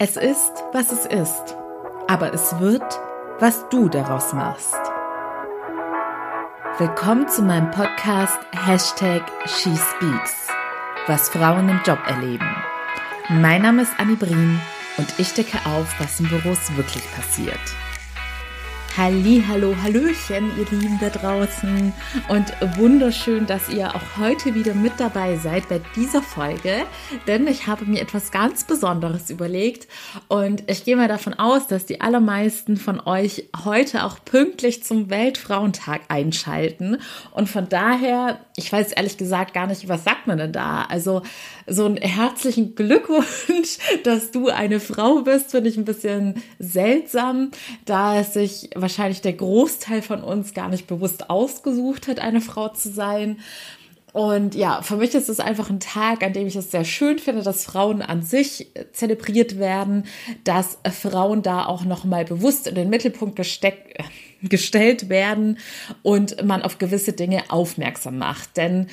Es ist, was es ist, aber es wird, was du daraus machst. Willkommen zu meinem Podcast Hashtag SheSpeaks, was Frauen im Job erleben. Mein Name ist Annie Brien und ich decke auf, was in Büros wirklich passiert. Halli, hallo, hallöchen, ihr Lieben da draußen. Und wunderschön, dass ihr auch heute wieder mit dabei seid bei dieser Folge, denn ich habe mir etwas ganz Besonderes überlegt. Und ich gehe mal davon aus, dass die allermeisten von euch heute auch pünktlich zum Weltfrauentag einschalten. Und von daher, ich weiß ehrlich gesagt gar nicht, was sagt man denn da? Also so einen herzlichen Glückwunsch, dass du eine Frau bist, finde ich ein bisschen seltsam, da es sich wahrscheinlich der Großteil von uns gar nicht bewusst ausgesucht hat, eine Frau zu sein. Und ja, für mich ist es einfach ein Tag, an dem ich es sehr schön finde, dass Frauen an sich zelebriert werden, dass Frauen da auch nochmal bewusst in den Mittelpunkt gesteckt, gestellt werden und man auf gewisse Dinge aufmerksam macht. Denn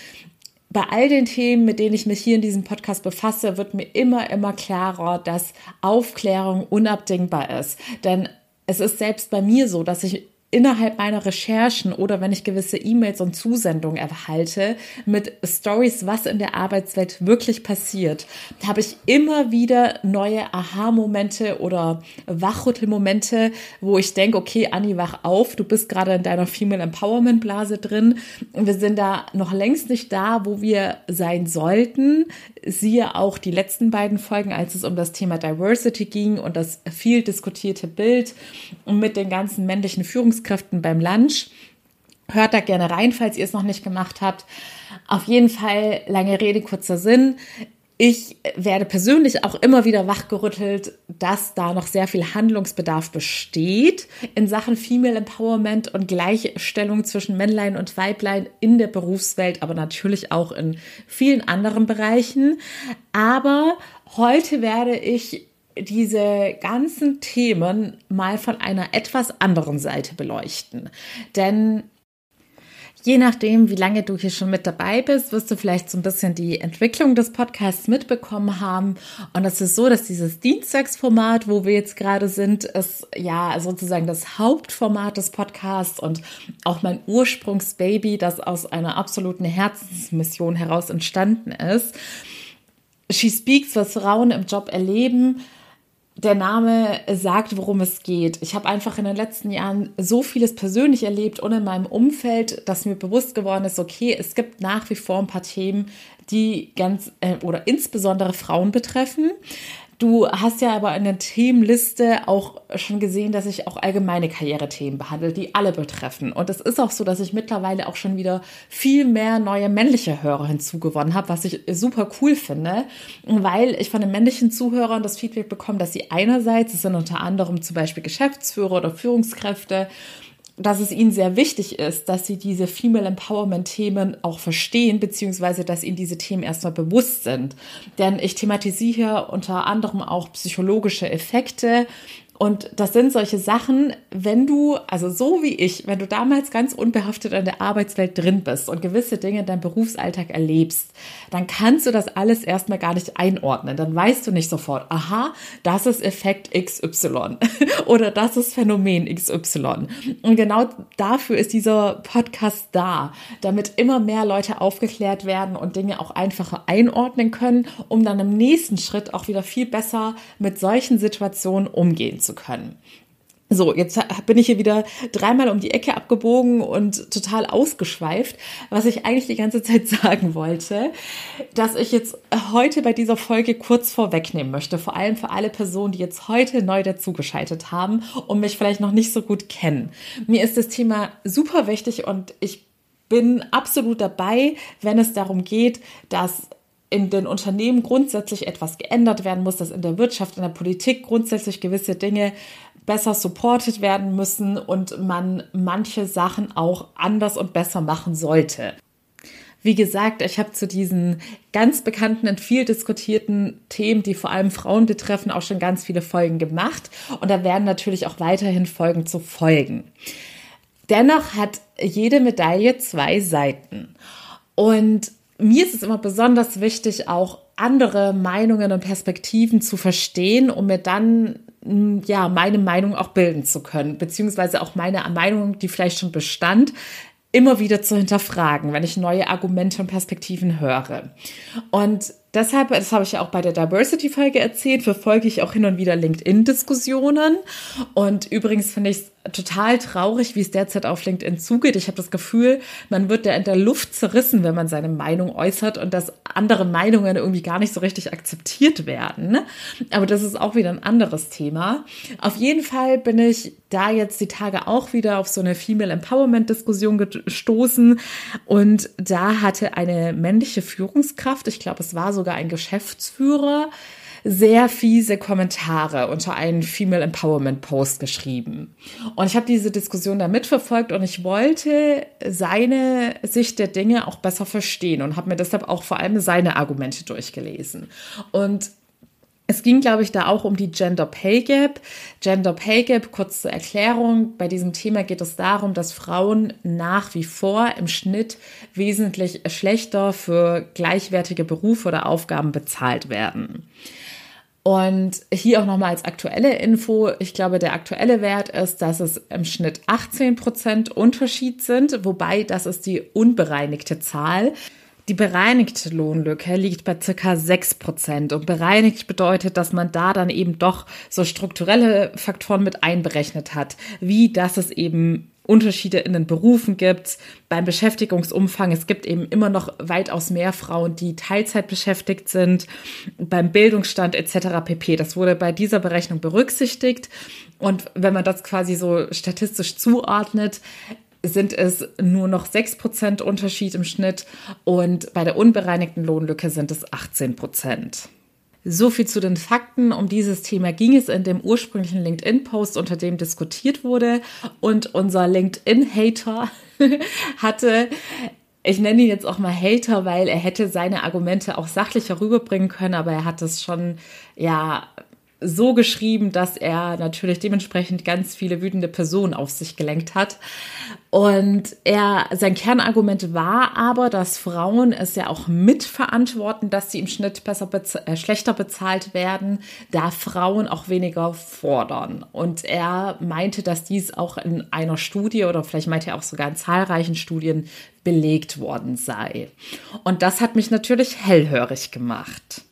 bei all den Themen, mit denen ich mich hier in diesem Podcast befasse, wird mir immer, immer klarer, dass Aufklärung unabdingbar ist. Denn es ist selbst bei mir so, dass ich innerhalb meiner Recherchen oder wenn ich gewisse E-Mails und Zusendungen erhalte mit Stories, was in der Arbeitswelt wirklich passiert, habe ich immer wieder neue Aha-Momente oder Wachrüttelmomente, wo ich denke, okay, Anni, wach auf, du bist gerade in deiner Female Empowerment Blase drin und wir sind da noch längst nicht da, wo wir sein sollten. Siehe auch die letzten beiden Folgen, als es um das Thema Diversity ging und das viel diskutierte Bild mit den ganzen männlichen Führungskräften beim Lunch. Hört da gerne rein, falls ihr es noch nicht gemacht habt. Auf jeden Fall, lange Rede, kurzer Sinn ich werde persönlich auch immer wieder wachgerüttelt, dass da noch sehr viel Handlungsbedarf besteht in Sachen Female Empowerment und Gleichstellung zwischen Männlein und Weiblein in der Berufswelt, aber natürlich auch in vielen anderen Bereichen. Aber heute werde ich diese ganzen Themen mal von einer etwas anderen Seite beleuchten. Denn Je nachdem, wie lange du hier schon mit dabei bist, wirst du vielleicht so ein bisschen die Entwicklung des Podcasts mitbekommen haben. Und es ist so, dass dieses Dienstagsformat, wo wir jetzt gerade sind, ist ja sozusagen das Hauptformat des Podcasts und auch mein Ursprungsbaby, das aus einer absoluten Herzensmission heraus entstanden ist. She Speaks, was Frauen im Job erleben, der Name sagt, worum es geht. Ich habe einfach in den letzten Jahren so vieles persönlich erlebt und in meinem Umfeld, dass mir bewusst geworden ist, okay, es gibt nach wie vor ein paar Themen, die ganz äh, oder insbesondere Frauen betreffen. Du hast ja aber in der Themenliste auch schon gesehen, dass ich auch allgemeine Karrierethemen behandle, die alle betreffen. Und es ist auch so, dass ich mittlerweile auch schon wieder viel mehr neue männliche Hörer hinzugewonnen habe, was ich super cool finde, weil ich von den männlichen Zuhörern das Feedback bekomme, dass sie einerseits, es sind unter anderem zum Beispiel Geschäftsführer oder Führungskräfte, dass es ihnen sehr wichtig ist, dass sie diese Female Empowerment Themen auch verstehen, beziehungsweise dass ihnen diese Themen erstmal bewusst sind. Denn ich thematisiere unter anderem auch psychologische Effekte und das sind solche Sachen, wenn du, also so wie ich, wenn du damals ganz unbehaftet in der Arbeitswelt drin bist und gewisse Dinge in deinem Berufsalltag erlebst, dann kannst du das alles erstmal gar nicht einordnen. Dann weißt du nicht sofort, aha, das ist Effekt XY oder das ist Phänomen XY. Und genau dafür ist dieser Podcast da, damit immer mehr Leute aufgeklärt werden und Dinge auch einfacher einordnen können, um dann im nächsten Schritt auch wieder viel besser mit solchen Situationen umgehen zu können. So, jetzt bin ich hier wieder dreimal um die Ecke abgebogen und total ausgeschweift, was ich eigentlich die ganze Zeit sagen wollte, dass ich jetzt heute bei dieser Folge kurz vorwegnehmen möchte, vor allem für alle Personen, die jetzt heute neu dazugeschaltet haben und mich vielleicht noch nicht so gut kennen. Mir ist das Thema super wichtig und ich bin absolut dabei, wenn es darum geht, dass in den Unternehmen grundsätzlich etwas geändert werden muss, dass in der Wirtschaft, in der Politik grundsätzlich gewisse Dinge besser supported werden müssen und man manche Sachen auch anders und besser machen sollte. Wie gesagt, ich habe zu diesen ganz bekannten und viel diskutierten Themen, die vor allem Frauen betreffen, auch schon ganz viele Folgen gemacht. Und da werden natürlich auch weiterhin Folgen zu folgen. Dennoch hat jede Medaille zwei Seiten. Und mir ist es immer besonders wichtig, auch andere Meinungen und Perspektiven zu verstehen, um mir dann ja meine Meinung auch bilden zu können, beziehungsweise auch meine Meinung, die vielleicht schon bestand, immer wieder zu hinterfragen, wenn ich neue Argumente und Perspektiven höre. Und deshalb, das habe ich ja auch bei der Diversity-Folge erzählt, verfolge ich auch hin und wieder LinkedIn-Diskussionen. Und übrigens finde ich es total traurig, wie es derzeit auf LinkedIn zugeht. Ich habe das Gefühl, man wird da in der Luft zerrissen, wenn man seine Meinung äußert und dass andere Meinungen irgendwie gar nicht so richtig akzeptiert werden. Aber das ist auch wieder ein anderes Thema. Auf jeden Fall bin ich da jetzt die Tage auch wieder auf so eine Female Empowerment Diskussion gestoßen und da hatte eine männliche Führungskraft, ich glaube, es war sogar ein Geschäftsführer, sehr fiese Kommentare unter einen Female Empowerment Post geschrieben. Und ich habe diese Diskussion da mitverfolgt und ich wollte seine Sicht der Dinge auch besser verstehen und habe mir deshalb auch vor allem seine Argumente durchgelesen. Und es ging, glaube ich, da auch um die Gender Pay Gap. Gender Pay Gap, kurz zur Erklärung, bei diesem Thema geht es darum, dass Frauen nach wie vor im Schnitt wesentlich schlechter für gleichwertige Berufe oder Aufgaben bezahlt werden. Und hier auch nochmal als aktuelle Info. Ich glaube, der aktuelle Wert ist, dass es im Schnitt 18 Prozent Unterschied sind, wobei das ist die unbereinigte Zahl. Die bereinigte Lohnlücke liegt bei circa 6 Prozent. Und bereinigt bedeutet, dass man da dann eben doch so strukturelle Faktoren mit einberechnet hat, wie dass es eben Unterschiede in den Berufen gibt, beim Beschäftigungsumfang. Es gibt eben immer noch weitaus mehr Frauen, die Teilzeit beschäftigt sind, beim Bildungsstand etc. pp. Das wurde bei dieser Berechnung berücksichtigt. Und wenn man das quasi so statistisch zuordnet, sind es nur noch 6% Unterschied im Schnitt und bei der unbereinigten Lohnlücke sind es 18%. So viel zu den Fakten. Um dieses Thema ging es in dem ursprünglichen LinkedIn-Post, unter dem diskutiert wurde. Und unser LinkedIn-Hater hatte ich nenne ihn jetzt auch mal Hater, weil er hätte seine Argumente auch sachlicher rüberbringen können, aber er hat es schon, ja, so geschrieben, dass er natürlich dementsprechend ganz viele wütende Personen auf sich gelenkt hat. Und er, sein Kernargument war aber, dass Frauen es ja auch mitverantworten, dass sie im Schnitt besser bez äh, schlechter bezahlt werden, da Frauen auch weniger fordern. Und er meinte, dass dies auch in einer Studie oder vielleicht meinte er auch sogar in zahlreichen Studien belegt worden sei. Und das hat mich natürlich hellhörig gemacht.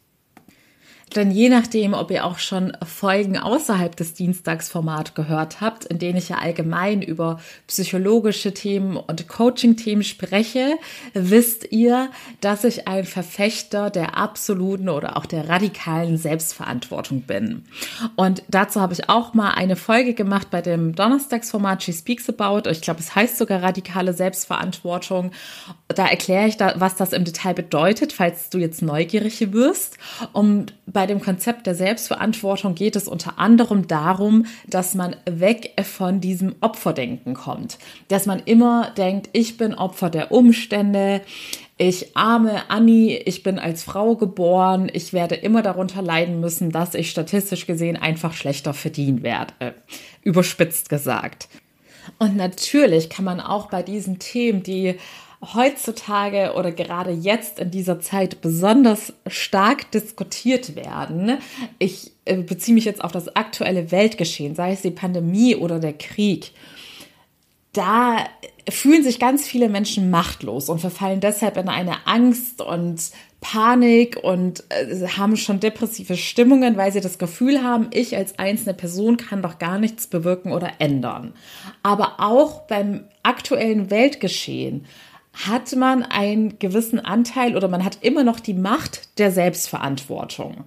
Denn je nachdem, ob ihr auch schon Folgen außerhalb des Dienstagsformat gehört habt, in denen ich ja allgemein über psychologische Themen und Coaching-Themen spreche, wisst ihr, dass ich ein Verfechter der absoluten oder auch der radikalen Selbstverantwortung bin. Und dazu habe ich auch mal eine Folge gemacht bei dem Donnerstagsformat She Speaks About. Ich glaube, es heißt sogar radikale Selbstverantwortung. Da erkläre ich da, was das im Detail bedeutet, falls du jetzt neugierig wirst. Und bei bei dem Konzept der Selbstverantwortung geht es unter anderem darum, dass man weg von diesem Opferdenken kommt. Dass man immer denkt, ich bin Opfer der Umstände, ich arme Annie, ich bin als Frau geboren, ich werde immer darunter leiden müssen, dass ich statistisch gesehen einfach schlechter verdienen werde. Überspitzt gesagt. Und natürlich kann man auch bei diesen Themen, die heutzutage oder gerade jetzt in dieser Zeit besonders stark diskutiert werden. Ich äh, beziehe mich jetzt auf das aktuelle Weltgeschehen, sei es die Pandemie oder der Krieg. Da fühlen sich ganz viele Menschen machtlos und verfallen deshalb in eine Angst und Panik und äh, haben schon depressive Stimmungen, weil sie das Gefühl haben, ich als einzelne Person kann doch gar nichts bewirken oder ändern. Aber auch beim aktuellen Weltgeschehen hat man einen gewissen Anteil oder man hat immer noch die Macht der Selbstverantwortung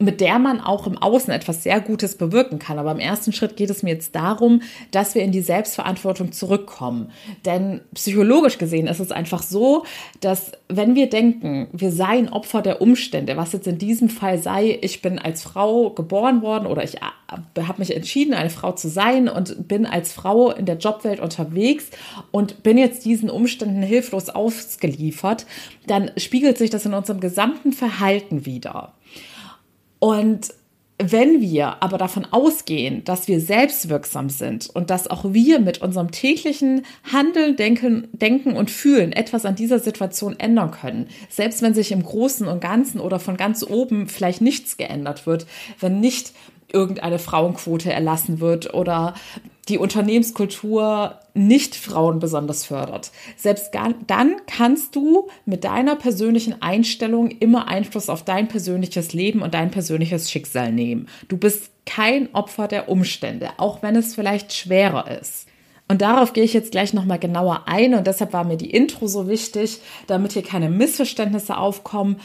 mit der man auch im Außen etwas sehr Gutes bewirken kann. Aber im ersten Schritt geht es mir jetzt darum, dass wir in die Selbstverantwortung zurückkommen. Denn psychologisch gesehen ist es einfach so, dass wenn wir denken, wir seien Opfer der Umstände, was jetzt in diesem Fall sei, ich bin als Frau geboren worden oder ich äh, habe mich entschieden, eine Frau zu sein und bin als Frau in der Jobwelt unterwegs und bin jetzt diesen Umständen hilflos ausgeliefert, dann spiegelt sich das in unserem gesamten Verhalten wieder. Und Wenn wir aber davon ausgehen, dass wir selbstwirksam sind und dass auch wir mit unserem täglichen Handeln, Denken, Denken und Fühlen etwas an dieser Situation ändern können, selbst wenn sich im Großen und Ganzen oder von ganz oben vielleicht nichts geändert wird, wenn nicht irgendeine Frauenquote erlassen wird oder die Unternehmenskultur nicht Frauen besonders fördert. Selbst dann kannst du mit deiner persönlichen Einstellung immer Einfluss auf dein persönliches Leben und dein persönliches Schicksal nehmen. Du bist kein Opfer der Umstände, auch wenn es vielleicht schwerer ist. Und darauf gehe ich jetzt gleich nochmal genauer ein und deshalb war mir die Intro so wichtig, damit hier keine Missverständnisse aufkommen.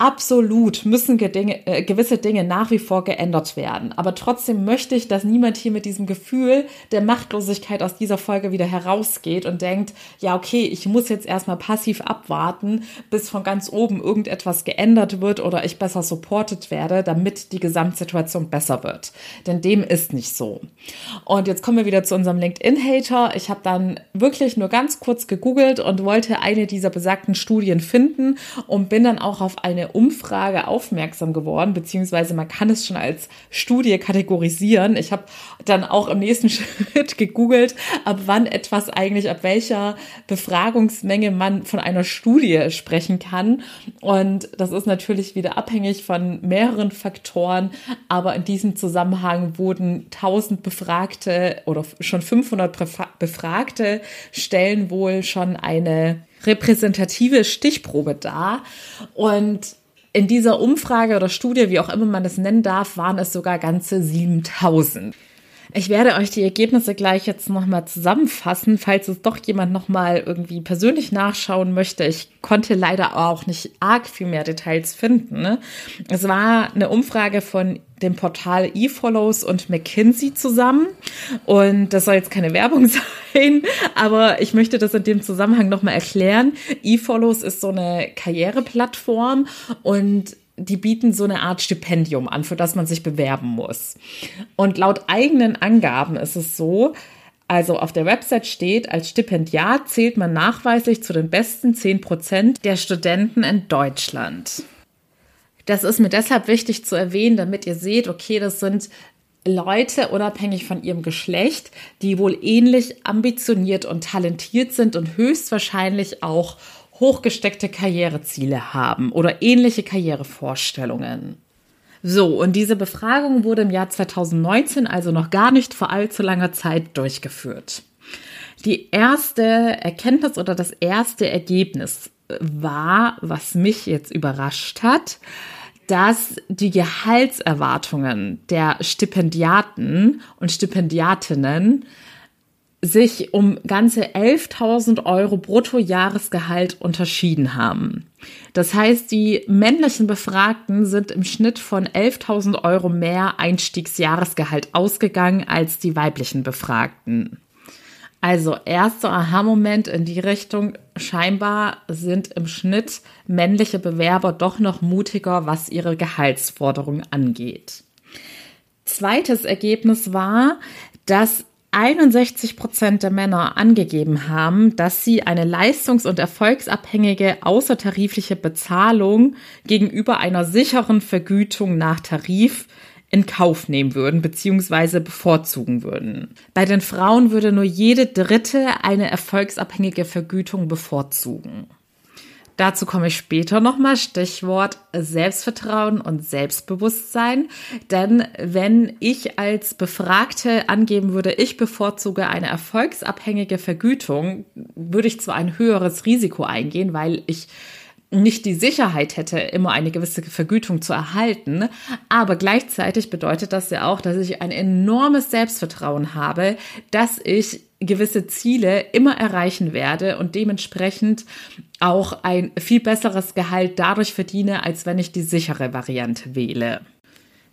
Absolut müssen Dinge, äh, gewisse Dinge nach wie vor geändert werden. Aber trotzdem möchte ich, dass niemand hier mit diesem Gefühl der Machtlosigkeit aus dieser Folge wieder herausgeht und denkt, ja, okay, ich muss jetzt erstmal passiv abwarten, bis von ganz oben irgendetwas geändert wird oder ich besser supported werde, damit die Gesamtsituation besser wird. Denn dem ist nicht so. Und jetzt kommen wir wieder zu unserem LinkedIn-Hater. Ich habe dann wirklich nur ganz kurz gegoogelt und wollte eine dieser besagten Studien finden und bin dann auch auf eine Umfrage aufmerksam geworden, beziehungsweise man kann es schon als Studie kategorisieren. Ich habe dann auch im nächsten Schritt gegoogelt, ab wann etwas eigentlich, ab welcher Befragungsmenge man von einer Studie sprechen kann. Und das ist natürlich wieder abhängig von mehreren Faktoren, aber in diesem Zusammenhang wurden 1000 Befragte oder schon 500 Befragte stellen wohl schon eine repräsentative Stichprobe dar. Und in dieser Umfrage oder Studie, wie auch immer man das nennen darf, waren es sogar ganze 7000. Ich werde euch die Ergebnisse gleich jetzt nochmal zusammenfassen, falls es doch jemand nochmal irgendwie persönlich nachschauen möchte. Ich konnte leider auch nicht arg viel mehr Details finden. Ne? Es war eine Umfrage von dem Portal eFollows und McKinsey zusammen. Und das soll jetzt keine Werbung sein, aber ich möchte das in dem Zusammenhang nochmal erklären. eFollows ist so eine Karriereplattform und die bieten so eine Art Stipendium an, für das man sich bewerben muss. Und laut eigenen Angaben ist es so, also auf der Website steht, als Stipendiat zählt man nachweislich zu den besten 10 Prozent der Studenten in Deutschland. Das ist mir deshalb wichtig zu erwähnen, damit ihr seht, okay, das sind Leute unabhängig von ihrem Geschlecht, die wohl ähnlich ambitioniert und talentiert sind und höchstwahrscheinlich auch hochgesteckte Karriereziele haben oder ähnliche Karrierevorstellungen. So, und diese Befragung wurde im Jahr 2019, also noch gar nicht vor allzu langer Zeit, durchgeführt. Die erste Erkenntnis oder das erste Ergebnis war, was mich jetzt überrascht hat, dass die Gehaltserwartungen der Stipendiaten und Stipendiatinnen sich um ganze 11.000 Euro Bruttojahresgehalt unterschieden haben. Das heißt, die männlichen Befragten sind im Schnitt von 11.000 Euro mehr Einstiegsjahresgehalt ausgegangen als die weiblichen Befragten. Also erster Aha-Moment in die Richtung, scheinbar sind im Schnitt männliche Bewerber doch noch mutiger, was ihre Gehaltsforderung angeht. Zweites Ergebnis war, dass 61 Prozent der Männer angegeben haben, dass sie eine leistungs- und erfolgsabhängige außertarifliche Bezahlung gegenüber einer sicheren Vergütung nach Tarif in Kauf nehmen würden bzw. bevorzugen würden. Bei den Frauen würde nur jede dritte eine erfolgsabhängige Vergütung bevorzugen. Dazu komme ich später nochmal. Stichwort Selbstvertrauen und Selbstbewusstsein. Denn wenn ich als Befragte angeben würde, ich bevorzuge eine erfolgsabhängige Vergütung, würde ich zwar ein höheres Risiko eingehen, weil ich nicht die Sicherheit hätte, immer eine gewisse Vergütung zu erhalten. Aber gleichzeitig bedeutet das ja auch, dass ich ein enormes Selbstvertrauen habe, dass ich gewisse Ziele immer erreichen werde und dementsprechend auch ein viel besseres Gehalt dadurch verdiene, als wenn ich die sichere Variante wähle.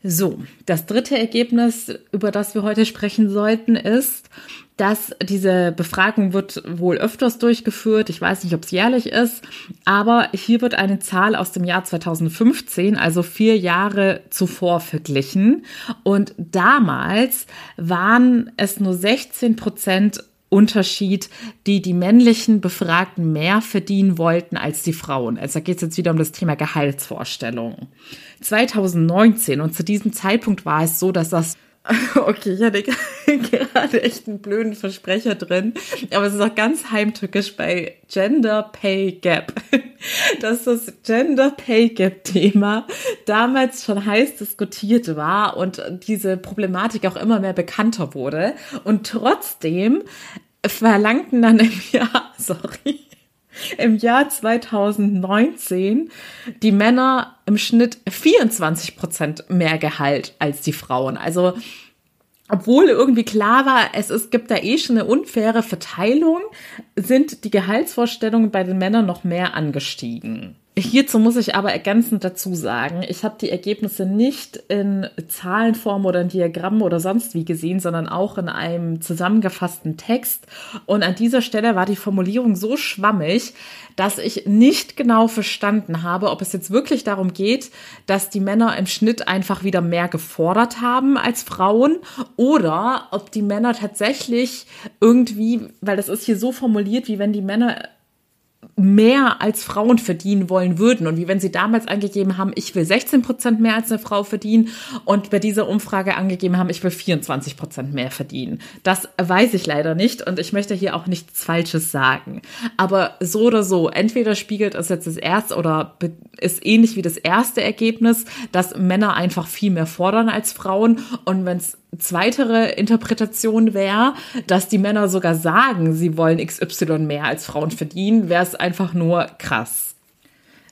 So, das dritte Ergebnis, über das wir heute sprechen sollten, ist, dass diese Befragung wird wohl öfters durchgeführt. Ich weiß nicht, ob es jährlich ist, aber hier wird eine Zahl aus dem Jahr 2015, also vier Jahre zuvor, verglichen. Und damals waren es nur 16 Prozent Unterschied, die die männlichen Befragten mehr verdienen wollten als die Frauen. Also da geht es jetzt wieder um das Thema Gehaltsvorstellungen. 2019 und zu diesem Zeitpunkt war es so, dass das Okay, ich hatte gerade echt einen blöden Versprecher drin, aber es ist auch ganz heimtückisch bei Gender Pay Gap, dass das Gender Pay Gap Thema damals schon heiß diskutiert war und diese Problematik auch immer mehr bekannter wurde. Und trotzdem verlangten dann im Jahr, sorry, im Jahr 2019 die Männer im Schnitt 24 Prozent mehr Gehalt als die Frauen. Also obwohl irgendwie klar war, es, es gibt da eh schon eine unfaire Verteilung, sind die Gehaltsvorstellungen bei den Männern noch mehr angestiegen. Hierzu muss ich aber ergänzend dazu sagen, ich habe die Ergebnisse nicht in Zahlenform oder in Diagrammen oder sonst wie gesehen, sondern auch in einem zusammengefassten Text. Und an dieser Stelle war die Formulierung so schwammig, dass ich nicht genau verstanden habe, ob es jetzt wirklich darum geht, dass die Männer im Schnitt einfach wieder mehr gefordert haben als Frauen oder ob die Männer tatsächlich irgendwie, weil das ist hier so formuliert, wie wenn die Männer mehr als Frauen verdienen wollen würden. Und wie wenn sie damals angegeben haben, ich will 16 Prozent mehr als eine Frau verdienen und bei dieser Umfrage angegeben haben, ich will 24 Prozent mehr verdienen. Das weiß ich leider nicht und ich möchte hier auch nichts Falsches sagen. Aber so oder so, entweder spiegelt es jetzt das erste oder ist ähnlich wie das erste Ergebnis, dass Männer einfach viel mehr fordern als Frauen und wenn es zweitere Interpretation wäre, dass die Männer sogar sagen, sie wollen XY mehr als Frauen verdienen, wäre es einfach nur krass.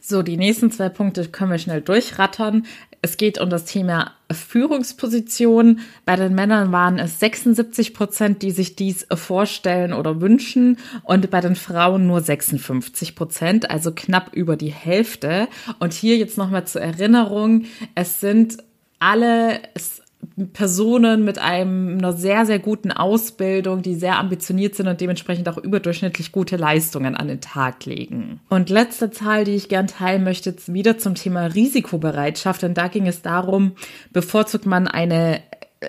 So, die nächsten zwei Punkte können wir schnell durchrattern. Es geht um das Thema Führungsposition. Bei den Männern waren es 76 Prozent, die sich dies vorstellen oder wünschen und bei den Frauen nur 56 Prozent, also knapp über die Hälfte. Und hier jetzt nochmal zur Erinnerung, es sind alle, es Personen mit einem, einer sehr, sehr guten Ausbildung, die sehr ambitioniert sind und dementsprechend auch überdurchschnittlich gute Leistungen an den Tag legen. Und letzte Zahl, die ich gern teilen möchte, wieder zum Thema Risikobereitschaft. Denn da ging es darum, bevorzugt man eine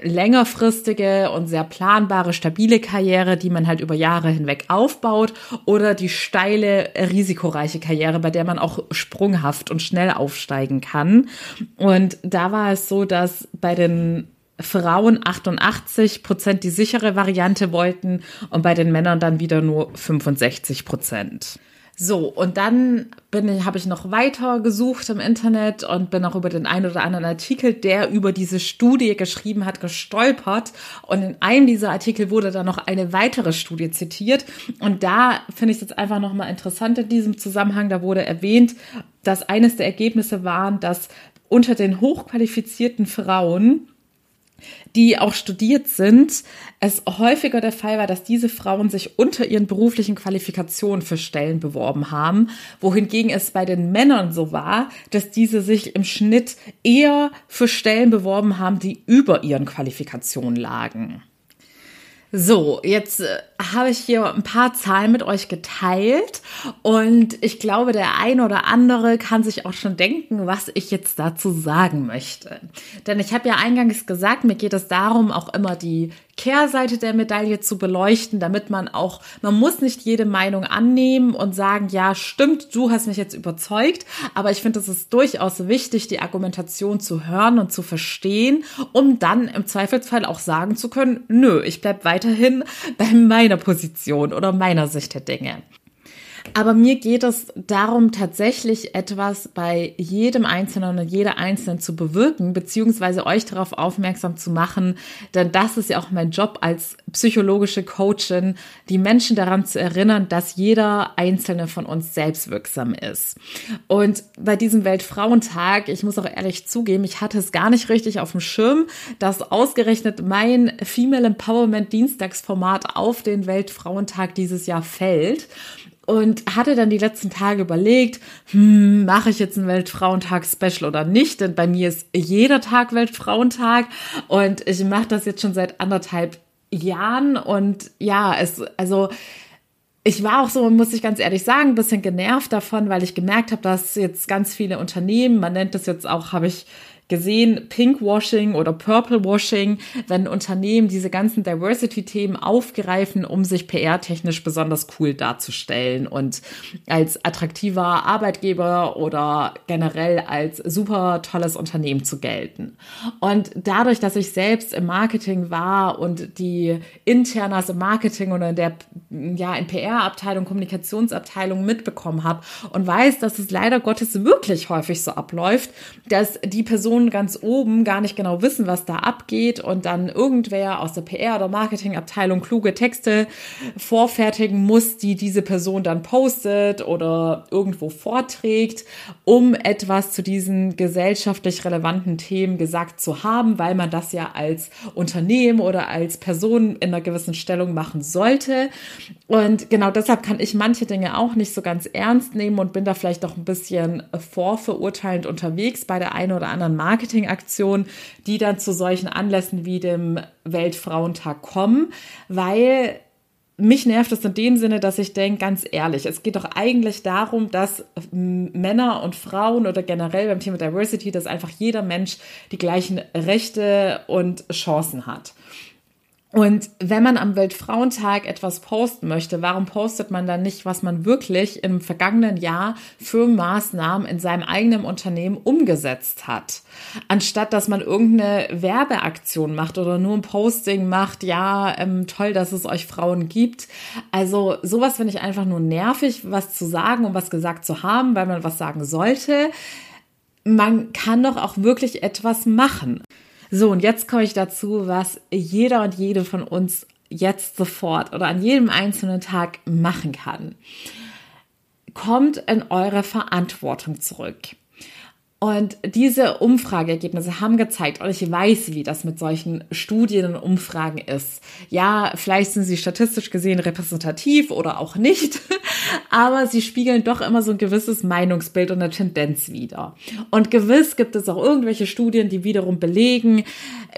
längerfristige und sehr planbare, stabile Karriere, die man halt über Jahre hinweg aufbaut oder die steile, risikoreiche Karriere, bei der man auch sprunghaft und schnell aufsteigen kann. Und da war es so, dass bei den Frauen 88 Prozent die sichere Variante wollten und bei den Männern dann wieder nur 65 Prozent. So, und dann habe ich noch weiter gesucht im Internet und bin auch über den einen oder anderen Artikel, der über diese Studie geschrieben hat, gestolpert. Und in einem dieser Artikel wurde dann noch eine weitere Studie zitiert. Und da finde ich es jetzt einfach nochmal interessant in diesem Zusammenhang. Da wurde erwähnt, dass eines der Ergebnisse waren, dass unter den hochqualifizierten Frauen die auch studiert sind, es häufiger der Fall war, dass diese Frauen sich unter ihren beruflichen Qualifikationen für Stellen beworben haben, wohingegen es bei den Männern so war, dass diese sich im Schnitt eher für Stellen beworben haben, die über ihren Qualifikationen lagen. So, jetzt äh, habe ich hier ein paar Zahlen mit euch geteilt und ich glaube, der ein oder andere kann sich auch schon denken, was ich jetzt dazu sagen möchte. Denn ich habe ja eingangs gesagt, mir geht es darum, auch immer die Kehrseite der Medaille zu beleuchten, damit man auch, man muss nicht jede Meinung annehmen und sagen, ja, stimmt, du hast mich jetzt überzeugt, aber ich finde, es ist durchaus wichtig, die Argumentation zu hören und zu verstehen, um dann im Zweifelsfall auch sagen zu können, nö, ich bleib weiterhin bei meiner Position oder meiner Sicht der Dinge. Aber mir geht es darum, tatsächlich etwas bei jedem Einzelnen und jeder Einzelnen zu bewirken, beziehungsweise euch darauf aufmerksam zu machen, denn das ist ja auch mein Job als psychologische Coachin, die Menschen daran zu erinnern, dass jeder Einzelne von uns selbstwirksam ist. Und bei diesem Weltfrauentag, ich muss auch ehrlich zugeben, ich hatte es gar nicht richtig auf dem Schirm, dass ausgerechnet mein Female Empowerment Dienstagsformat auf den Weltfrauentag dieses Jahr fällt und hatte dann die letzten Tage überlegt, hm, mache ich jetzt ein Weltfrauentag-Special oder nicht? Denn bei mir ist jeder Tag Weltfrauentag und ich mache das jetzt schon seit anderthalb Jahren und ja, es, also ich war auch so, muss ich ganz ehrlich sagen, ein bisschen genervt davon, weil ich gemerkt habe, dass jetzt ganz viele Unternehmen, man nennt das jetzt auch, habe ich gesehen, Pinkwashing oder Purplewashing, wenn Unternehmen diese ganzen Diversity-Themen aufgreifen, um sich PR-technisch besonders cool darzustellen und als attraktiver Arbeitgeber oder generell als super tolles Unternehmen zu gelten. Und dadurch, dass ich selbst im Marketing war und die Internas im Marketing oder in der ja PR-Abteilung, Kommunikationsabteilung mitbekommen habe und weiß, dass es leider Gottes wirklich häufig so abläuft, dass die Personen ganz oben gar nicht genau wissen, was da abgeht und dann irgendwer aus der PR- oder Marketingabteilung kluge Texte vorfertigen muss, die diese Person dann postet oder irgendwo vorträgt, um etwas zu diesen gesellschaftlich relevanten Themen gesagt zu haben, weil man das ja als Unternehmen oder als Person in einer gewissen Stellung machen sollte. Und genau deshalb kann ich manche Dinge auch nicht so ganz ernst nehmen und bin da vielleicht auch ein bisschen vorverurteilend unterwegs bei der einen oder anderen Marketingaktion, die dann zu solchen Anlässen wie dem Weltfrauentag kommen, weil mich nervt es in dem Sinne, dass ich denke, ganz ehrlich, es geht doch eigentlich darum, dass Männer und Frauen oder generell beim Thema Diversity, dass einfach jeder Mensch die gleichen Rechte und Chancen hat. Und wenn man am Weltfrauentag etwas posten möchte, warum postet man dann nicht, was man wirklich im vergangenen Jahr für Maßnahmen in seinem eigenen Unternehmen umgesetzt hat? Anstatt dass man irgendeine Werbeaktion macht oder nur ein Posting macht, ja, ähm, toll, dass es euch Frauen gibt. Also sowas finde ich einfach nur nervig, was zu sagen und was gesagt zu haben, weil man was sagen sollte. Man kann doch auch wirklich etwas machen. So, und jetzt komme ich dazu, was jeder und jede von uns jetzt sofort oder an jedem einzelnen Tag machen kann. Kommt in eure Verantwortung zurück. Und diese Umfrageergebnisse haben gezeigt, und ich weiß, wie das mit solchen Studien und Umfragen ist. Ja, vielleicht sind sie statistisch gesehen repräsentativ oder auch nicht, aber sie spiegeln doch immer so ein gewisses Meinungsbild und eine Tendenz wider. Und gewiss gibt es auch irgendwelche Studien, die wiederum belegen,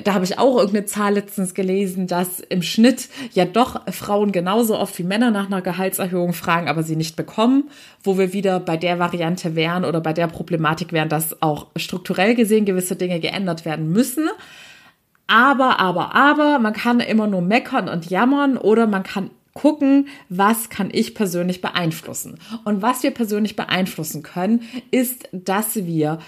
da habe ich auch irgendeine Zahl letztens gelesen, dass im Schnitt ja doch Frauen genauso oft wie Männer nach einer Gehaltserhöhung fragen, aber sie nicht bekommen, wo wir wieder bei der Variante wären oder bei der Problematik wären, dass auch strukturell gesehen gewisse Dinge geändert werden müssen. Aber, aber, aber, man kann immer nur meckern und jammern oder man kann gucken, was kann ich persönlich beeinflussen. Und was wir persönlich beeinflussen können, ist, dass wir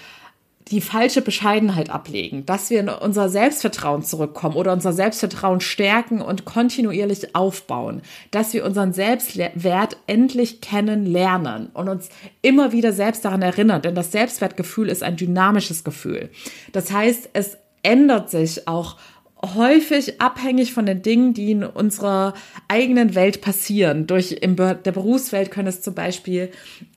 die falsche Bescheidenheit ablegen, dass wir in unser Selbstvertrauen zurückkommen oder unser Selbstvertrauen stärken und kontinuierlich aufbauen, dass wir unseren Selbstwert endlich kennenlernen und uns immer wieder selbst daran erinnern, denn das Selbstwertgefühl ist ein dynamisches Gefühl. Das heißt, es ändert sich auch häufig abhängig von den Dingen, die in unserer eigenen Welt passieren. Durch in der Berufswelt können es zum Beispiel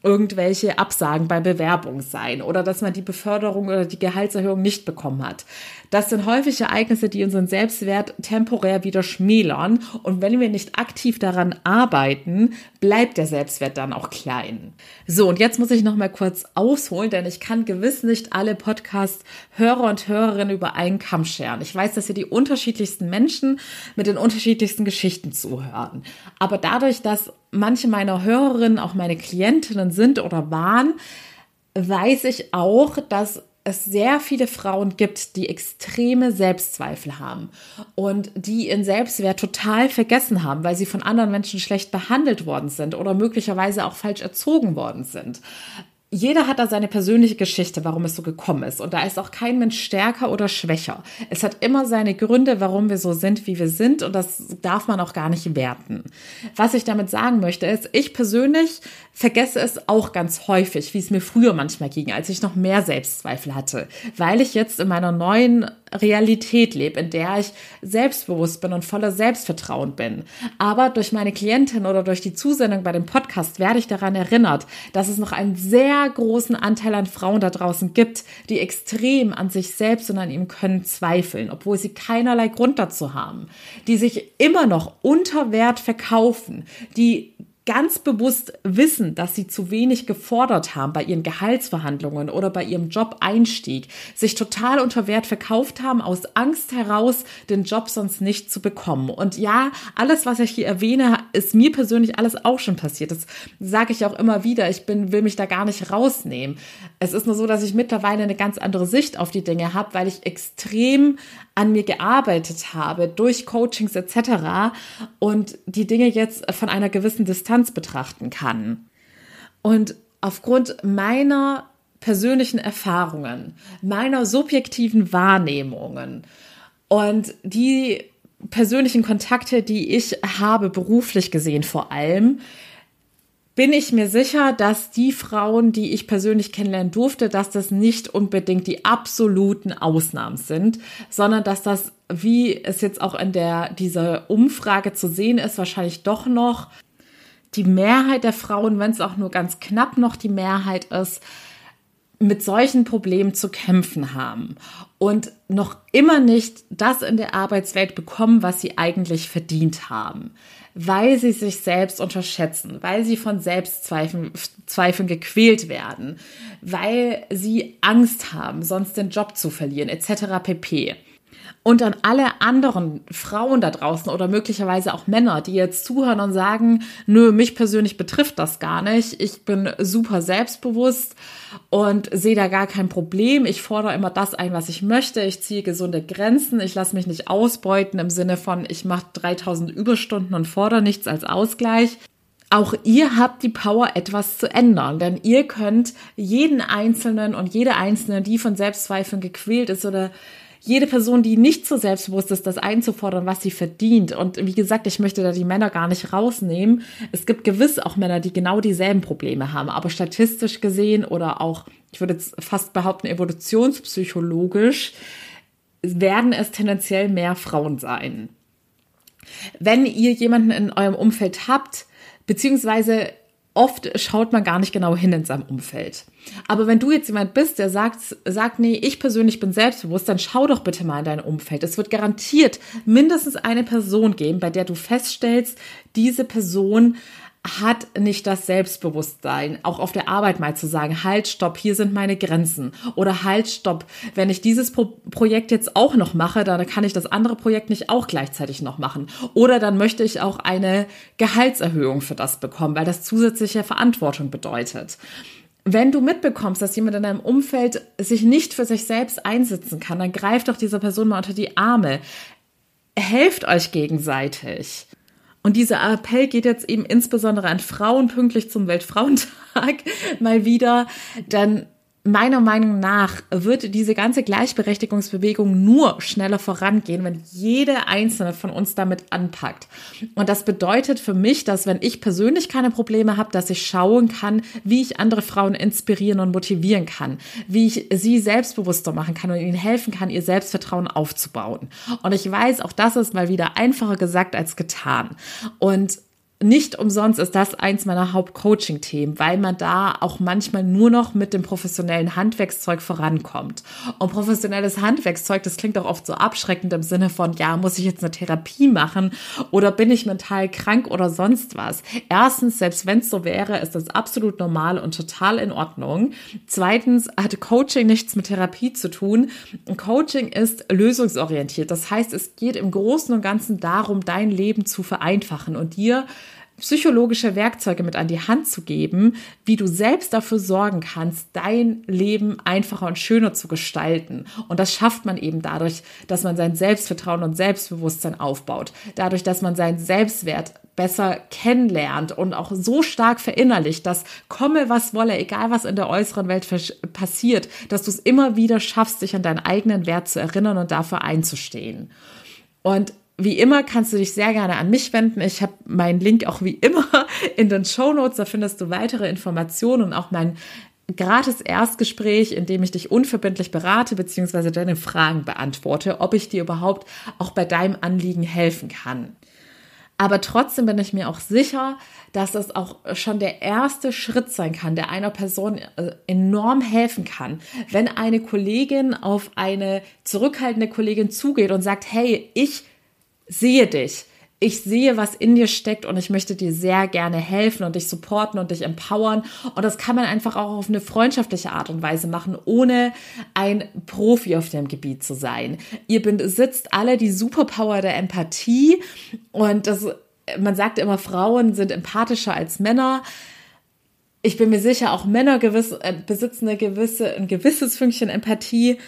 irgendwelche Absagen bei Bewerbung sein oder dass man die Beförderung oder die Gehaltserhöhung nicht bekommen hat. Das sind häufig Ereignisse, die unseren Selbstwert temporär wieder schmälern. Und wenn wir nicht aktiv daran arbeiten, bleibt der Selbstwert dann auch klein. So, und jetzt muss ich noch mal kurz ausholen, denn ich kann gewiss nicht alle Podcast-Hörer und Hörerinnen über einen Kamm scheren. Ich weiß, dass ihr die unterschiedlichsten Menschen mit den unterschiedlichsten Geschichten zuhören. Aber dadurch, dass manche meiner Hörerinnen auch meine Klientinnen sind oder waren, weiß ich auch, dass es sehr viele Frauen gibt, die extreme Selbstzweifel haben und die ihren Selbstwert total vergessen haben, weil sie von anderen Menschen schlecht behandelt worden sind oder möglicherweise auch falsch erzogen worden sind jeder hat da seine persönliche Geschichte, warum es so gekommen ist. Und da ist auch kein Mensch stärker oder schwächer. Es hat immer seine Gründe, warum wir so sind, wie wir sind. Und das darf man auch gar nicht werten. Was ich damit sagen möchte, ist, ich persönlich vergesse es auch ganz häufig, wie es mir früher manchmal ging, als ich noch mehr Selbstzweifel hatte. Weil ich jetzt in meiner neuen Realität lebe, in der ich selbstbewusst bin und voller Selbstvertrauen bin. Aber durch meine Klientin oder durch die Zusendung bei dem Podcast werde ich daran erinnert, dass es noch einen sehr großen Anteil an Frauen da draußen gibt, die extrem an sich selbst und an ihm können zweifeln, obwohl sie keinerlei Grund dazu haben, die sich immer noch unter Wert verkaufen, die ganz bewusst wissen, dass sie zu wenig gefordert haben bei ihren Gehaltsverhandlungen oder bei ihrem Job-Einstieg, sich total unter Wert verkauft haben, aus Angst heraus, den Job sonst nicht zu bekommen. Und ja, alles, was ich hier erwähne, ist mir persönlich alles auch schon passiert. Das sage ich auch immer wieder. Ich bin, will mich da gar nicht rausnehmen. Es ist nur so, dass ich mittlerweile eine ganz andere Sicht auf die Dinge habe, weil ich extrem an mir gearbeitet habe durch Coachings etc. und die Dinge jetzt von einer gewissen Distanz betrachten kann. Und aufgrund meiner persönlichen Erfahrungen, meiner subjektiven Wahrnehmungen und die persönlichen Kontakte, die ich habe, beruflich gesehen vor allem, bin ich mir sicher, dass die Frauen, die ich persönlich kennenlernen durfte, dass das nicht unbedingt die absoluten Ausnahmen sind, sondern dass das, wie es jetzt auch in der, dieser Umfrage zu sehen ist, wahrscheinlich doch noch die Mehrheit der Frauen, wenn es auch nur ganz knapp noch die Mehrheit ist, mit solchen Problemen zu kämpfen haben. Und noch immer nicht das in der Arbeitswelt bekommen, was sie eigentlich verdient haben weil sie sich selbst unterschätzen, weil sie von Selbstzweifeln Zweifeln gequält werden, weil sie Angst haben, sonst den Job zu verlieren, etc. pp. Und an alle anderen Frauen da draußen oder möglicherweise auch Männer, die jetzt zuhören und sagen, nö, mich persönlich betrifft das gar nicht. Ich bin super selbstbewusst und sehe da gar kein Problem. Ich fordere immer das ein, was ich möchte. Ich ziehe gesunde Grenzen. Ich lasse mich nicht ausbeuten im Sinne von, ich mache 3000 Überstunden und fordere nichts als Ausgleich. Auch ihr habt die Power, etwas zu ändern, denn ihr könnt jeden Einzelnen und jede Einzelne, die von Selbstzweifeln gequält ist oder jede Person, die nicht so selbstbewusst ist, das einzufordern, was sie verdient. Und wie gesagt, ich möchte da die Männer gar nicht rausnehmen. Es gibt gewiss auch Männer, die genau dieselben Probleme haben, aber statistisch gesehen oder auch, ich würde jetzt fast behaupten, evolutionspsychologisch werden es tendenziell mehr Frauen sein. Wenn ihr jemanden in eurem Umfeld habt, beziehungsweise oft schaut man gar nicht genau hin in seinem Umfeld. Aber wenn du jetzt jemand bist, der sagt, sagt, nee, ich persönlich bin selbstbewusst, dann schau doch bitte mal in dein Umfeld. Es wird garantiert mindestens eine Person geben, bei der du feststellst, diese Person hat nicht das Selbstbewusstsein, auch auf der Arbeit mal zu sagen, halt, stopp, hier sind meine Grenzen. Oder halt, stopp, wenn ich dieses Pro Projekt jetzt auch noch mache, dann kann ich das andere Projekt nicht auch gleichzeitig noch machen. Oder dann möchte ich auch eine Gehaltserhöhung für das bekommen, weil das zusätzliche Verantwortung bedeutet. Wenn du mitbekommst, dass jemand in deinem Umfeld sich nicht für sich selbst einsetzen kann, dann greift doch dieser Person mal unter die Arme. Helft euch gegenseitig. Und dieser Appell geht jetzt eben insbesondere an Frauen pünktlich zum Weltfrauentag mal wieder, denn meiner Meinung nach wird diese ganze Gleichberechtigungsbewegung nur schneller vorangehen, wenn jede einzelne von uns damit anpackt. Und das bedeutet für mich, dass wenn ich persönlich keine Probleme habe, dass ich schauen kann, wie ich andere Frauen inspirieren und motivieren kann, wie ich sie selbstbewusster machen kann und ihnen helfen kann, ihr Selbstvertrauen aufzubauen. Und ich weiß, auch das ist mal wieder einfacher gesagt als getan. Und nicht umsonst ist das eins meiner Hauptcoaching-Themen, weil man da auch manchmal nur noch mit dem professionellen Handwerkszeug vorankommt. Und professionelles Handwerkszeug, das klingt auch oft so abschreckend im Sinne von, ja, muss ich jetzt eine Therapie machen oder bin ich mental krank oder sonst was? Erstens, selbst wenn es so wäre, ist das absolut normal und total in Ordnung. Zweitens, hat Coaching nichts mit Therapie zu tun. Coaching ist lösungsorientiert. Das heißt, es geht im Großen und Ganzen darum, dein Leben zu vereinfachen und dir psychologische Werkzeuge mit an die Hand zu geben, wie du selbst dafür sorgen kannst, dein Leben einfacher und schöner zu gestalten. Und das schafft man eben dadurch, dass man sein Selbstvertrauen und Selbstbewusstsein aufbaut, dadurch, dass man seinen Selbstwert besser kennenlernt und auch so stark verinnerlicht, dass komme was wolle, egal was in der äußeren Welt passiert, dass du es immer wieder schaffst, dich an deinen eigenen Wert zu erinnern und dafür einzustehen. Und wie immer kannst du dich sehr gerne an mich wenden. Ich habe meinen Link auch wie immer in den Show Notes. Da findest du weitere Informationen und auch mein gratis Erstgespräch, in dem ich dich unverbindlich berate bzw. deine Fragen beantworte, ob ich dir überhaupt auch bei deinem Anliegen helfen kann. Aber trotzdem bin ich mir auch sicher, dass das auch schon der erste Schritt sein kann, der einer Person äh, enorm helfen kann, wenn eine Kollegin auf eine zurückhaltende Kollegin zugeht und sagt, hey, ich sehe dich. ich sehe, was in dir steckt und ich möchte dir sehr gerne helfen und dich supporten und dich empowern. Und das kann man einfach auch auf eine freundschaftliche Art und Weise machen, ohne ein Profi auf dem Gebiet zu sein. Ihr besitzt alle die Superpower der Empathie und das, man sagt immer, Frauen sind empathischer als Männer ich bin mir sicher, auch Männer gewiss, äh, besitzen eine gewisse, ein gewisses Fünkchen Empathie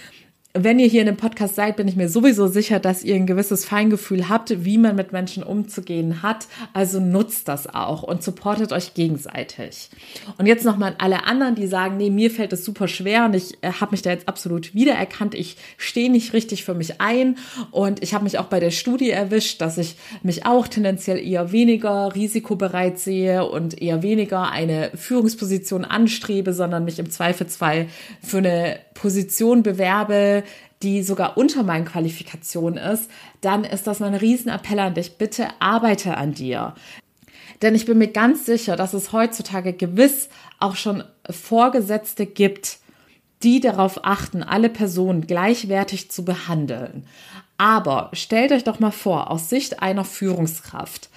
wenn ihr hier in dem Podcast seid, bin ich mir sowieso sicher, dass ihr ein gewisses Feingefühl habt, wie man mit Menschen umzugehen hat. Also nutzt das auch und supportet euch gegenseitig. Und jetzt nochmal an alle anderen, die sagen, nee, mir fällt es super schwer und ich äh, habe mich da jetzt absolut wiedererkannt. Ich stehe nicht richtig für mich ein und ich habe mich auch bei der Studie erwischt, dass ich mich auch tendenziell eher weniger risikobereit sehe und eher weniger eine Führungsposition anstrebe, sondern mich im Zweifelsfall für eine Position bewerbe, die sogar unter meinen Qualifikationen ist, dann ist das mein Riesenappell an dich. Bitte arbeite an dir. Denn ich bin mir ganz sicher, dass es heutzutage gewiss auch schon Vorgesetzte gibt, die darauf achten, alle Personen gleichwertig zu behandeln. Aber stellt euch doch mal vor, aus Sicht einer Führungskraft,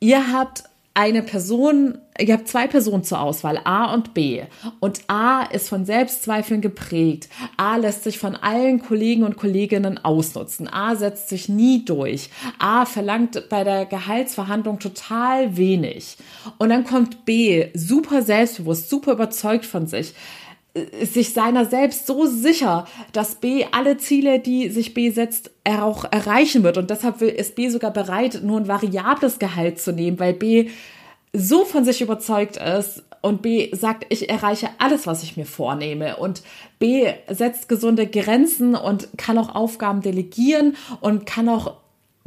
ihr habt eine Person, ihr habt zwei Personen zur Auswahl, A und B. Und A ist von Selbstzweifeln geprägt. A lässt sich von allen Kollegen und Kolleginnen ausnutzen. A setzt sich nie durch. A verlangt bei der Gehaltsverhandlung total wenig. Und dann kommt B, super selbstbewusst, super überzeugt von sich sich seiner selbst so sicher, dass B alle Ziele, die sich B setzt, er auch erreichen wird. Und deshalb ist B sogar bereit, nur ein variables Gehalt zu nehmen, weil B so von sich überzeugt ist und B sagt, ich erreiche alles, was ich mir vornehme und B setzt gesunde Grenzen und kann auch Aufgaben delegieren und kann auch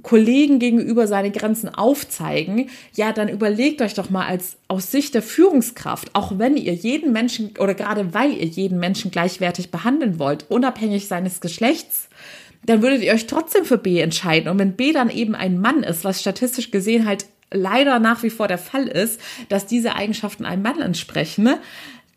Kollegen gegenüber seine Grenzen aufzeigen, ja, dann überlegt euch doch mal als aus Sicht der Führungskraft, auch wenn ihr jeden Menschen oder gerade weil ihr jeden Menschen gleichwertig behandeln wollt, unabhängig seines Geschlechts, dann würdet ihr euch trotzdem für B entscheiden. Und wenn B dann eben ein Mann ist, was statistisch gesehen halt leider nach wie vor der Fall ist, dass diese Eigenschaften einem Mann entsprechen,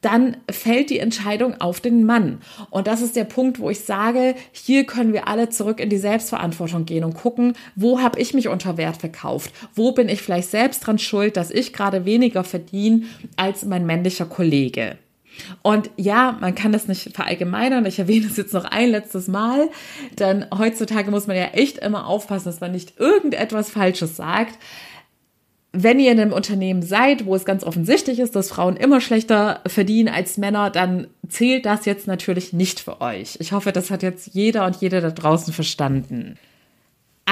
dann fällt die Entscheidung auf den Mann. Und das ist der Punkt, wo ich sage, hier können wir alle zurück in die Selbstverantwortung gehen und gucken, wo habe ich mich unter Wert verkauft? Wo bin ich vielleicht selbst dran schuld, dass ich gerade weniger verdiene als mein männlicher Kollege? Und ja, man kann das nicht verallgemeinern. Ich erwähne es jetzt noch ein letztes Mal, denn heutzutage muss man ja echt immer aufpassen, dass man nicht irgendetwas Falsches sagt wenn ihr in einem Unternehmen seid, wo es ganz offensichtlich ist, dass Frauen immer schlechter verdienen als Männer, dann zählt das jetzt natürlich nicht für euch. Ich hoffe, das hat jetzt jeder und jede da draußen verstanden.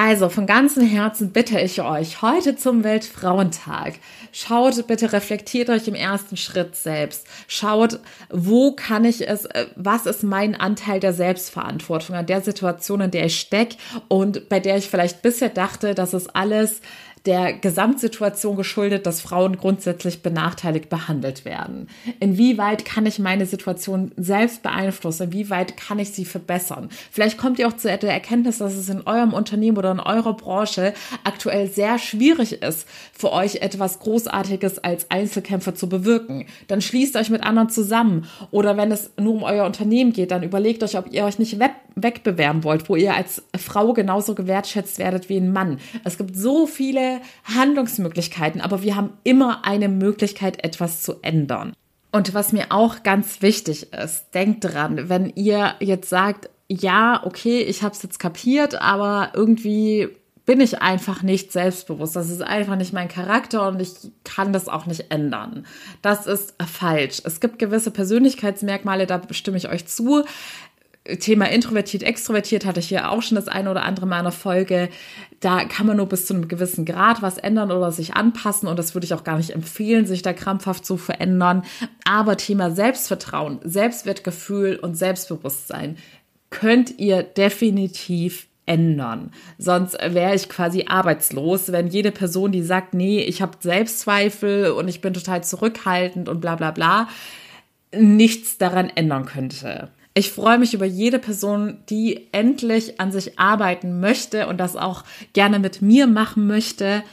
Also von ganzem Herzen bitte ich euch heute zum Weltfrauentag. Schaut bitte, reflektiert euch im ersten Schritt selbst. Schaut, wo kann ich es, äh, was ist mein Anteil der Selbstverantwortung an der Situation, in der ich stecke und bei der ich vielleicht bisher dachte, dass es alles der Gesamtsituation geschuldet, dass Frauen grundsätzlich benachteiligt behandelt werden. Inwieweit kann ich meine Situation selbst beeinflussen? Inwieweit kann ich sie verbessern? Vielleicht kommt ihr auch zu der Erkenntnis, dass es in eurem Unternehmen oder in eurer Branche aktuell sehr schwierig ist, für euch etwas Großartiges als Einzelkämpfer zu bewirken. Dann schließt euch mit anderen zusammen. Oder wenn es nur um euer Unternehmen geht, dann überlegt euch, ob ihr euch nicht wegbewerben wollt, wo ihr als Frau genauso gewertschätzt werdet wie ein Mann. Es gibt so viele Handlungsmöglichkeiten, aber wir haben immer eine Möglichkeit, etwas zu ändern. Und was mir auch ganz wichtig ist, denkt dran, wenn ihr jetzt sagt, ja, okay, ich habe es jetzt kapiert, aber irgendwie bin ich einfach nicht selbstbewusst. Das ist einfach nicht mein Charakter und ich kann das auch nicht ändern. Das ist falsch. Es gibt gewisse Persönlichkeitsmerkmale, da stimme ich euch zu. Thema introvertiert, extrovertiert hatte ich hier auch schon das eine oder andere Mal in der Folge. Da kann man nur bis zu einem gewissen Grad was ändern oder sich anpassen und das würde ich auch gar nicht empfehlen, sich da krampfhaft zu verändern. Aber Thema Selbstvertrauen, Selbstwertgefühl und Selbstbewusstsein könnt ihr definitiv ändern. Sonst wäre ich quasi arbeitslos, wenn jede Person, die sagt, nee, ich habe Selbstzweifel und ich bin total zurückhaltend und bla bla bla, nichts daran ändern könnte. Ich freue mich über jede Person, die endlich an sich arbeiten möchte und das auch gerne mit mir machen möchte.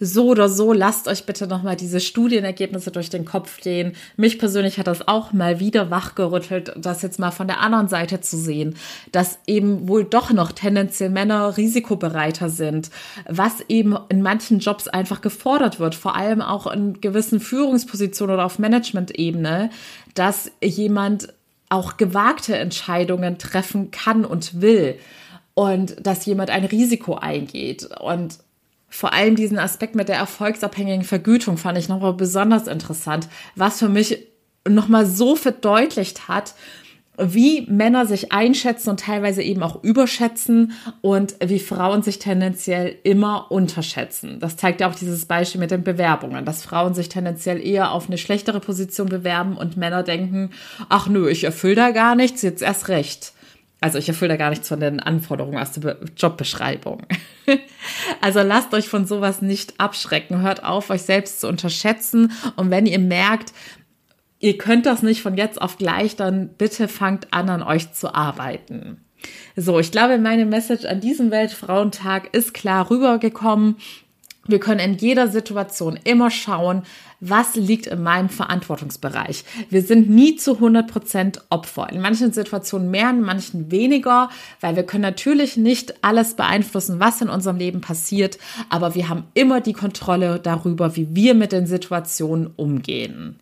so oder so, lasst euch bitte nochmal diese Studienergebnisse durch den Kopf gehen. Mich persönlich hat das auch mal wieder wachgerüttelt, das jetzt mal von der anderen Seite zu sehen, dass eben wohl doch noch tendenziell Männer risikobereiter sind, was eben in manchen Jobs einfach gefordert wird, vor allem auch in gewissen Führungspositionen oder auf Management-Ebene, dass jemand auch gewagte Entscheidungen treffen kann und will und dass jemand ein Risiko eingeht. Und vor allem diesen Aspekt mit der erfolgsabhängigen Vergütung fand ich nochmal besonders interessant, was für mich nochmal so verdeutlicht hat, wie Männer sich einschätzen und teilweise eben auch überschätzen und wie Frauen sich tendenziell immer unterschätzen. Das zeigt ja auch dieses Beispiel mit den Bewerbungen, dass Frauen sich tendenziell eher auf eine schlechtere Position bewerben und Männer denken, ach nö, ich erfülle da gar nichts, jetzt erst recht. Also ich erfülle da gar nichts von den Anforderungen aus der Jobbeschreibung. also lasst euch von sowas nicht abschrecken. Hört auf, euch selbst zu unterschätzen. Und wenn ihr merkt, ihr könnt das nicht von jetzt auf gleich, dann bitte fangt an, an euch zu arbeiten. So, ich glaube, meine Message an diesem Weltfrauentag ist klar rübergekommen. Wir können in jeder Situation immer schauen, was liegt in meinem Verantwortungsbereich. Wir sind nie zu 100 Prozent Opfer. In manchen Situationen mehr, in manchen weniger, weil wir können natürlich nicht alles beeinflussen, was in unserem Leben passiert, aber wir haben immer die Kontrolle darüber, wie wir mit den Situationen umgehen.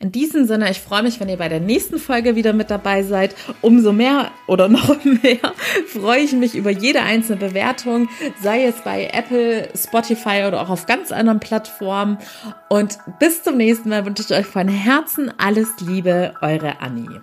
In diesem Sinne, ich freue mich, wenn ihr bei der nächsten Folge wieder mit dabei seid. Umso mehr oder noch mehr freue ich mich über jede einzelne Bewertung, sei es bei Apple, Spotify oder auch auf ganz anderen Plattformen. Und bis zum nächsten Mal wünsche ich euch von Herzen alles Liebe, eure Annie.